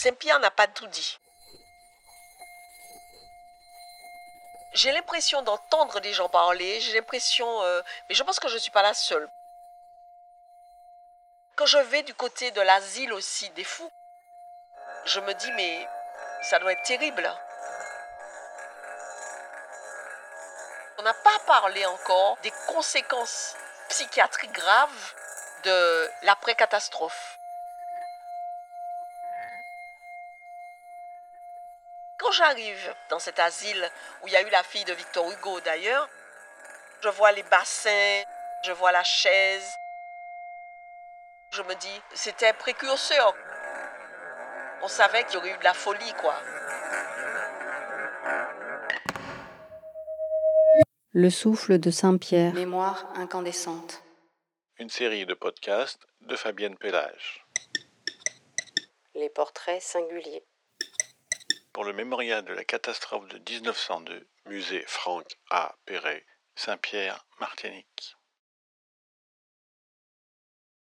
Saint-Pierre n'a pas tout dit. J'ai l'impression d'entendre des gens parler, j'ai l'impression... euh, mais je pense que je ne suis pas la seule. Quand je vais du côté de l'asile aussi des fous, je me dis, mais ça doit être terrible. On n'a pas parlé encore des conséquences psychiatriques graves de l'après-catastrophe. Quand j'arrive dans cet asile où il y a eu la fille de Victor Hugo d'ailleurs, je vois les bassins, je vois la chaise. Je me dis, c'était précurseur. On savait qu'il y aurait eu de la folie, quoi. Le souffle de Saint-Pierre. Mémoire incandescente. Une série de podcasts de Fabienne Pellage. Les portraits singuliers. Pour le mémorial de la catastrophe de 1902, musée Franck A. Perret, Saint-Pierre, Martinique.